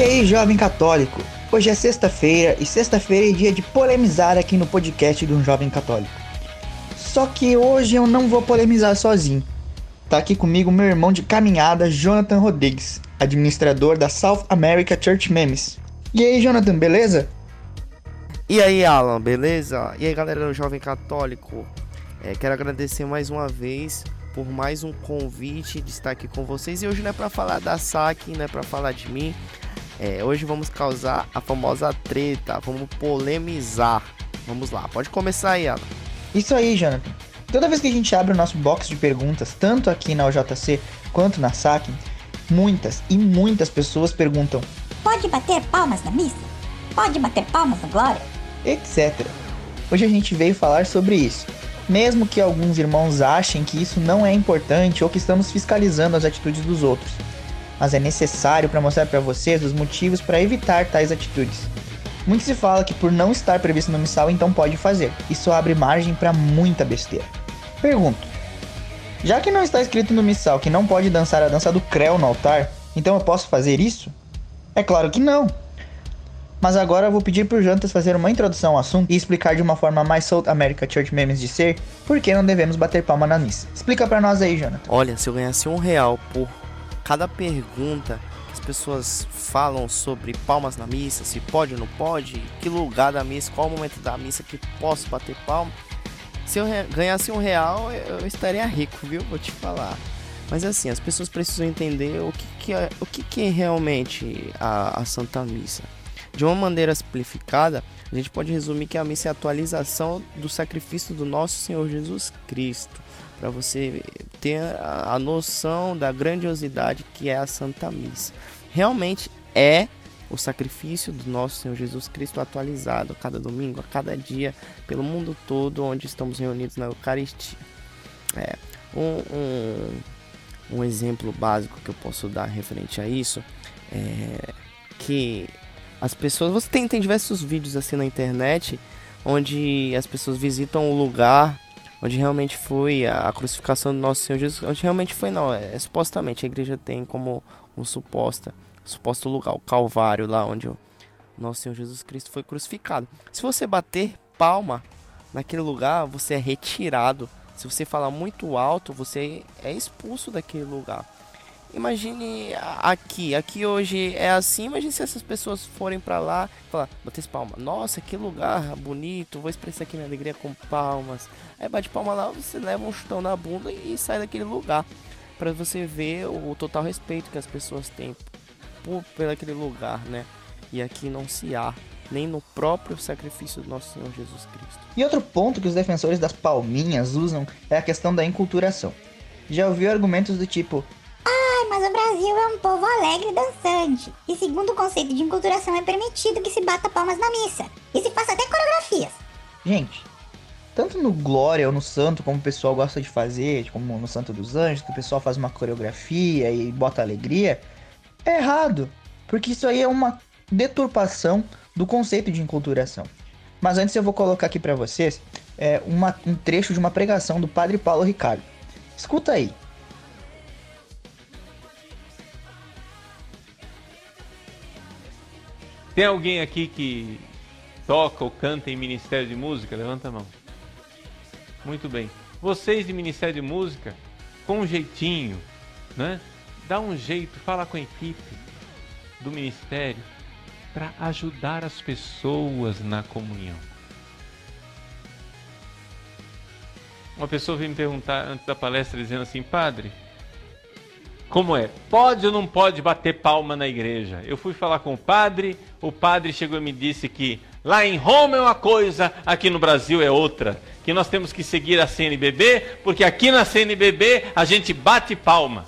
E aí, jovem católico? Hoje é sexta-feira e sexta-feira é dia de polemizar aqui no podcast de um jovem católico. Só que hoje eu não vou polemizar sozinho. Tá aqui comigo meu irmão de caminhada, Jonathan Rodrigues, administrador da South America Church Memes. E aí, Jonathan, beleza? E aí, Alan, beleza? E aí, galera do Jovem Católico? É, quero agradecer mais uma vez por mais um convite de estar aqui com vocês. E hoje não é para falar da SAC, não é para falar de mim. É, hoje vamos causar a famosa treta, vamos polemizar. Vamos lá, pode começar aí, Alan. Isso aí, Jonathan. Toda vez que a gente abre o nosso box de perguntas, tanto aqui na OJC quanto na SAC, muitas e muitas pessoas perguntam: Pode bater palmas na missa? Pode bater palmas na glória? etc. Hoje a gente veio falar sobre isso. Mesmo que alguns irmãos achem que isso não é importante ou que estamos fiscalizando as atitudes dos outros, mas é necessário para mostrar para vocês os motivos para evitar tais atitudes. Muito se fala que por não estar previsto no missal, então pode fazer. Isso abre margem para muita besteira. Pergunto: já que não está escrito no missal que não pode dançar a dança do creu no altar, então eu posso fazer isso? É claro que não. Mas agora eu vou pedir pro Jantas fazer uma introdução ao assunto e explicar de uma forma mais South America Church Memes de ser por que não devemos bater palma na missa. Explica para nós aí, Jonathan. Olha, se eu ganhasse um real por cada pergunta as pessoas falam sobre palmas na missa, se pode ou não pode, que lugar da missa, qual o momento da missa que posso bater palma. Se eu ganhasse um real, eu estaria rico, viu? Vou te falar. Mas assim, as pessoas precisam entender o que, que é, o que, que é realmente a, a Santa Missa. De uma maneira simplificada, a gente pode resumir que a missa é a atualização do sacrifício do nosso Senhor Jesus Cristo, para você ter a noção da grandiosidade que é a Santa Missa. Realmente é o sacrifício do nosso Senhor Jesus Cristo atualizado a cada domingo, a cada dia, pelo mundo todo onde estamos reunidos na Eucaristia. É, um, um, um exemplo básico que eu posso dar referente a isso é que as pessoas. Você tem, tem diversos vídeos assim na internet onde as pessoas visitam o lugar onde realmente foi a, crucificação do nosso Senhor Jesus. Onde realmente foi, não, é, é supostamente a igreja tem como um suposta, suposto lugar, o Calvário, lá onde o nosso Senhor Jesus Cristo foi crucificado. Se você bater palma naquele lugar, você é retirado. Se você falar muito alto, você é expulso daquele lugar. Imagine aqui, aqui hoje é assim, imagine se essas pessoas forem para lá e falar, bater palma, nossa, que lugar bonito, vou expressar aqui minha alegria com palmas. Aí bate palma lá, você leva um chutão na bunda e sai daquele lugar. para você ver o total respeito que as pessoas têm por, por aquele lugar, né? E aqui não se há, nem no próprio sacrifício do nosso Senhor Jesus Cristo. E outro ponto que os defensores das palminhas usam é a questão da enculturação. Já ouviu argumentos do tipo, mas o Brasil é um povo alegre e dançante. E segundo o conceito de enculturação, é permitido que se bata palmas na missa. E se faça até coreografias. Gente, tanto no Glória ou no Santo, como o pessoal gosta de fazer, como no Santo dos Anjos, que o pessoal faz uma coreografia e bota alegria, é errado. Porque isso aí é uma deturpação do conceito de enculturação. Mas antes eu vou colocar aqui para vocês é, uma, um trecho de uma pregação do Padre Paulo Ricardo. Escuta aí. Tem alguém aqui que toca ou canta em Ministério de Música? Levanta a mão. Muito bem. Vocês de Ministério de Música, com um jeitinho, né? Dá um jeito, fala com a equipe do ministério para ajudar as pessoas na comunhão. Uma pessoa veio me perguntar antes da palestra dizendo assim, padre, como é? Pode ou não pode bater palma na igreja? Eu fui falar com o padre, o padre chegou e me disse que lá em Roma é uma coisa, aqui no Brasil é outra. Que nós temos que seguir a CNBB, porque aqui na CNBB a gente bate palma.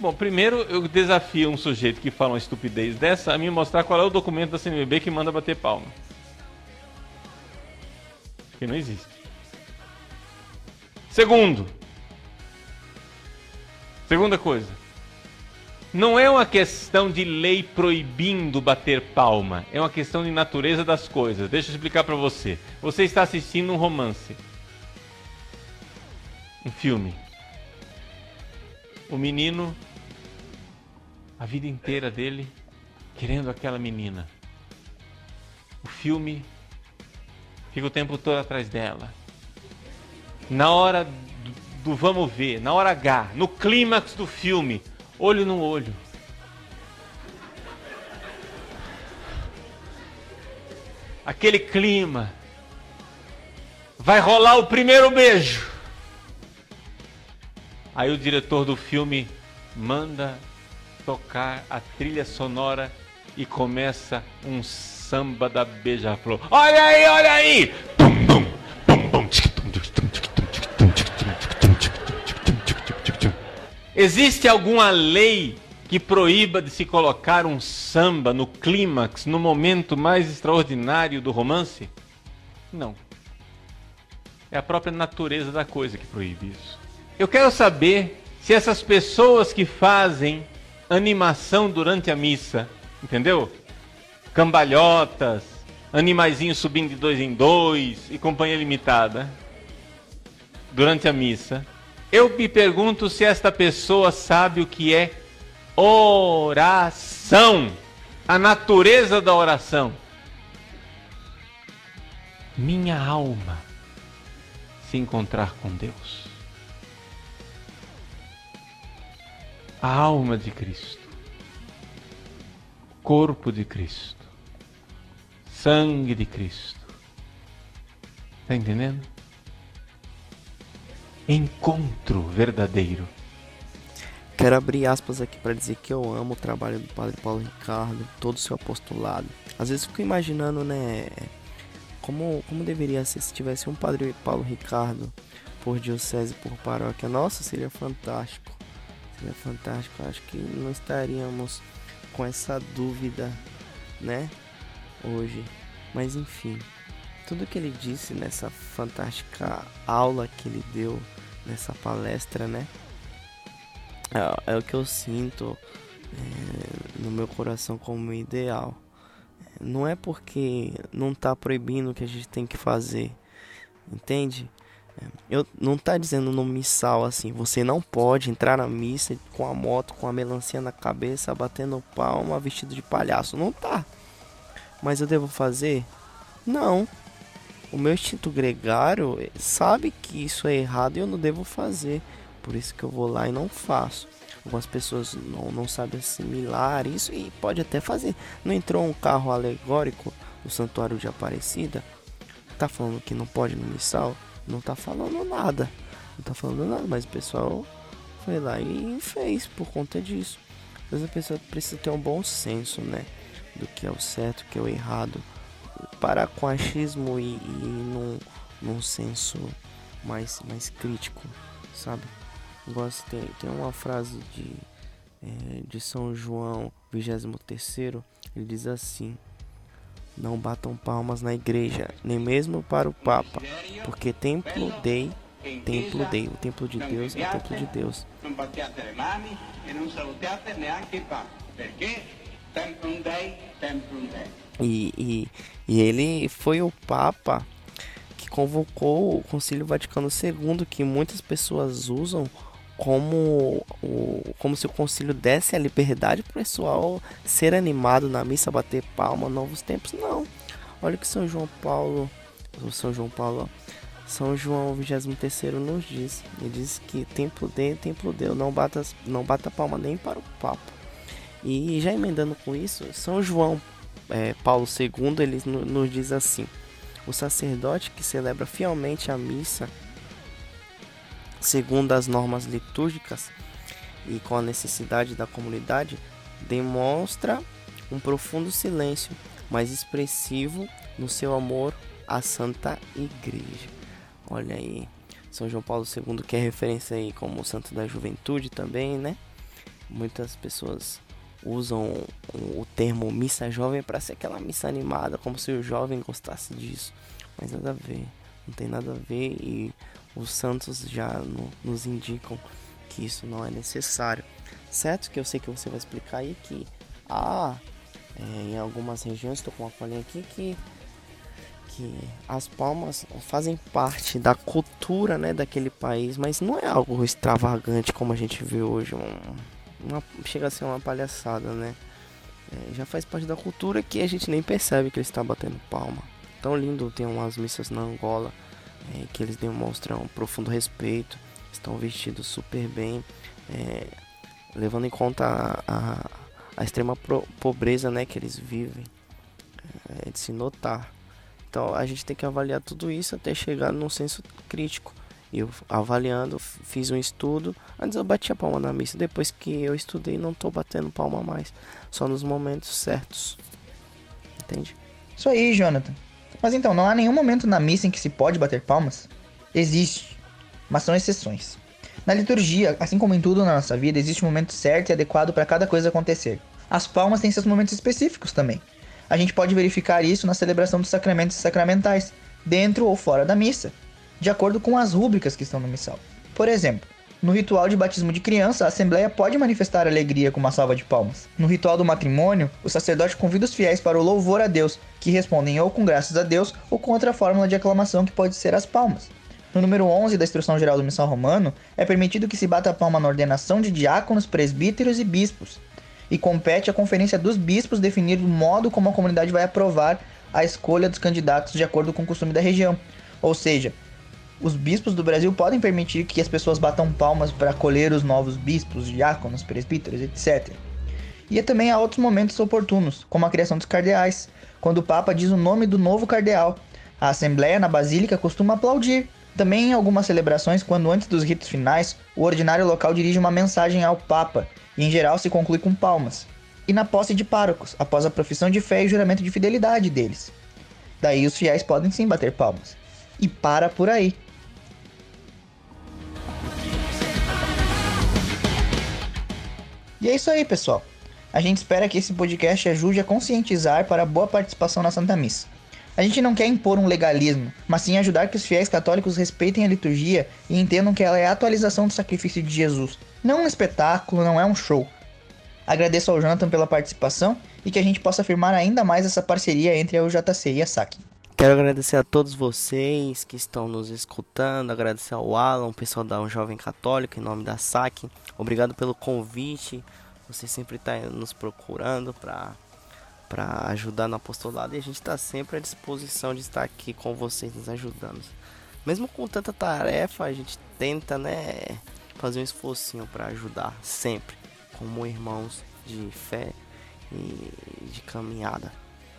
Bom, primeiro eu desafio um sujeito que fala uma estupidez dessa a me mostrar qual é o documento da CNBB que manda bater palma. Que não existe. Segundo, Segunda coisa, não é uma questão de lei proibindo bater palma, é uma questão de natureza das coisas. Deixa eu explicar para você. Você está assistindo um romance, um filme. O menino, a vida inteira dele querendo aquela menina. O filme fica o tempo todo atrás dela. Na hora do, vamos ver, na hora H, no clímax do filme, olho no olho. Aquele clima. Vai rolar o primeiro beijo. Aí o diretor do filme manda tocar a trilha sonora e começa um samba da beija-flor. Olha aí, olha aí! Existe alguma lei que proíba de se colocar um samba no clímax, no momento mais extraordinário do romance? Não. É a própria natureza da coisa que proíbe isso. Eu quero saber se essas pessoas que fazem animação durante a missa, entendeu? Cambalhotas, animaizinhos subindo de dois em dois e companhia limitada durante a missa. Eu me pergunto se esta pessoa sabe o que é oração, a natureza da oração. Minha alma se encontrar com Deus. A alma de Cristo, corpo de Cristo, sangue de Cristo. Está entendendo? Encontro verdadeiro. Quero abrir aspas aqui para dizer que eu amo o trabalho do Padre Paulo Ricardo, todo o seu apostolado. Às vezes fico imaginando, né, como, como deveria ser se tivesse um Padre Paulo Ricardo por diocese, por paróquia. Nossa, seria fantástico. Seria fantástico. Acho que não estaríamos com essa dúvida, né, hoje. Mas enfim, tudo que ele disse nessa fantástica aula que ele deu nessa palestra, né? é, é o que eu sinto é, no meu coração como ideal. Não é porque não está proibindo o que a gente tem que fazer, entende? Eu não tá dizendo no missal assim, você não pode entrar na missa com a moto, com a melancia na cabeça, batendo palma, vestido de palhaço. Não tá. Mas eu devo fazer? Não. O meu instinto gregário sabe que isso é errado e eu não devo fazer. Por isso que eu vou lá e não faço. Algumas pessoas não, não sabem assimilar isso e pode até fazer. Não entrou um carro alegórico no Santuário de Aparecida? Tá falando que não pode no missal? Não tá falando nada. Não tá falando nada, mas o pessoal foi lá e fez por conta disso. Mas a pessoa precisa ter um bom senso, né? Do que é o certo, o que é o errado. Parar com achismo e, e num, num senso mais, mais crítico, sabe? Gosto, tem, tem uma frase de, é, de São João 23, ele diz assim: Não batam palmas na igreja, nem mesmo para o Papa, porque templo dei, templo dei, o templo de Deus é o templo de Deus. E, e, e ele foi o Papa que convocou o Concílio Vaticano II, que muitas pessoas usam como, o, como se o concílio desse a liberdade para o pessoal ser animado na missa, bater palma, novos tempos. Não. Olha o que São João Paulo, São João Paulo, São João 23 nos diz. Ele diz que templo de, templo deu, não bata, não bata palma nem para o Papa. E já emendando com isso, São João é, Paulo II ele nos diz assim: o sacerdote que celebra fielmente a missa segundo as normas litúrgicas e com a necessidade da comunidade, demonstra um profundo silêncio, mas expressivo no seu amor à Santa Igreja. Olha aí, São João Paulo II que é referência aí como santo da juventude também, né? Muitas pessoas usam o termo missa jovem para ser aquela missa animada, como se o jovem gostasse disso, mas nada a ver, não tem nada a ver e os santos já no, nos indicam que isso não é necessário. Certo que eu sei que você vai explicar aí que há é, em algumas regiões, estou com uma folhinha aqui, que, que as palmas fazem parte da cultura né, daquele país, mas não é algo extravagante como a gente vê hoje. Um, uma, chega a ser uma palhaçada, né? é, já faz parte da cultura que a gente nem percebe que ele está batendo palma. Tão lindo tem umas missas na Angola é, que eles demonstram um profundo respeito, estão vestidos super bem, é, levando em conta a, a, a extrema pro, pobreza né, que eles vivem, é, de se notar. Então a gente tem que avaliar tudo isso até chegar num senso crítico. Eu avaliando, fiz um estudo. Antes eu batia palma na missa. Depois que eu estudei, não tô batendo palma mais. Só nos momentos certos. Entende? Isso aí, Jonathan. Mas então, não há nenhum momento na missa em que se pode bater palmas? Existe, mas são exceções. Na liturgia, assim como em tudo na nossa vida, existe um momento certo e adequado para cada coisa acontecer. As palmas têm seus momentos específicos também. A gente pode verificar isso na celebração dos sacramentos sacramentais, dentro ou fora da missa de acordo com as rúbricas que estão no missal. Por exemplo, no ritual de batismo de criança, a assembleia pode manifestar alegria com uma salva de palmas. No ritual do matrimônio, o sacerdote convida os fiéis para o louvor a Deus, que respondem ou com graças a Deus ou com outra fórmula de aclamação que pode ser as palmas. No número 11 da Instrução Geral do Missal Romano, é permitido que se bata a palma na ordenação de diáconos, presbíteros e bispos. E compete à Conferência dos Bispos definir o modo como a comunidade vai aprovar a escolha dos candidatos de acordo com o costume da região. Ou seja, os bispos do Brasil podem permitir que as pessoas batam palmas para acolher os novos bispos, diáconos, presbíteros, etc. E também há outros momentos oportunos, como a criação dos cardeais, quando o Papa diz o nome do novo cardeal. A Assembleia na Basílica costuma aplaudir. Também em algumas celebrações, quando antes dos ritos finais, o ordinário local dirige uma mensagem ao Papa, e em geral se conclui com palmas. E na posse de párocos, após a profissão de fé e juramento de fidelidade deles. Daí os fiéis podem sim bater palmas. E para por aí. E é isso aí, pessoal. A gente espera que esse podcast ajude a conscientizar para a boa participação na Santa Missa. A gente não quer impor um legalismo, mas sim ajudar que os fiéis católicos respeitem a liturgia e entendam que ela é a atualização do sacrifício de Jesus. Não um espetáculo, não é um show. Agradeço ao Jonathan pela participação e que a gente possa afirmar ainda mais essa parceria entre a UJC e a SAC. Quero agradecer a todos vocês que estão nos escutando, agradecer ao Alan, o pessoal da um Jovem Católico, em nome da SAC. Obrigado pelo convite. Você sempre está nos procurando para para ajudar no apostolado e a gente está sempre à disposição de estar aqui com vocês nos ajudando. Mesmo com tanta tarefa, a gente tenta, né, fazer um esforcinho para ajudar sempre, como irmãos de fé e de caminhada.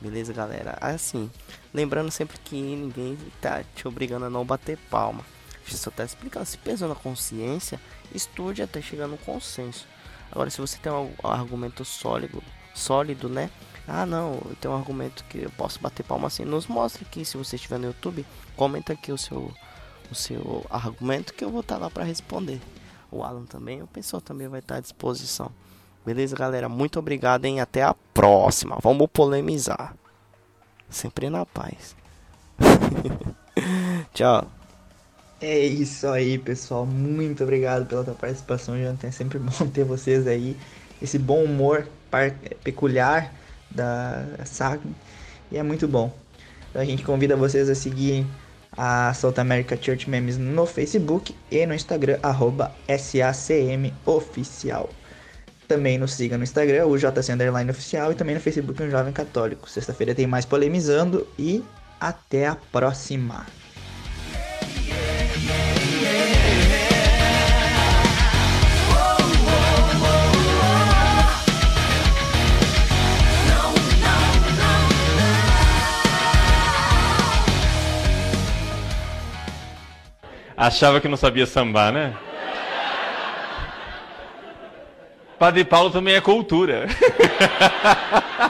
Beleza, galera? Assim, lembrando sempre que ninguém tá te obrigando a não bater palma. A gente só tá explicando. Se pesou na consciência, estude até chegar no consenso. Agora, se você tem um argumento sólido, sólido, né? Ah, não, eu tenho um argumento que eu posso bater palma assim. Nos mostre aqui, se você estiver no YouTube, comenta aqui o seu, o seu argumento que eu vou estar tá lá para responder. O Alan também, o pessoal também vai estar tá à disposição. Beleza, galera? Muito obrigado, hein? Até a próxima. Vamos polemizar. Sempre na paz. Tchau. É isso aí, pessoal. Muito obrigado pela tua participação, Jonathan. É sempre bom ter vocês aí. Esse bom humor peculiar da SAG. E é muito bom. Então a gente convida vocês a seguirem a South America Church Memes no Facebook e no Instagram, arroba SACM Oficial. Também nos siga no Instagram, o JC Underline Oficial, e também no Facebook, um Jovem Católico. Sexta-feira tem mais polemizando e até a próxima. Achava que não sabia sambar, né? Padre Paulo também é cultura.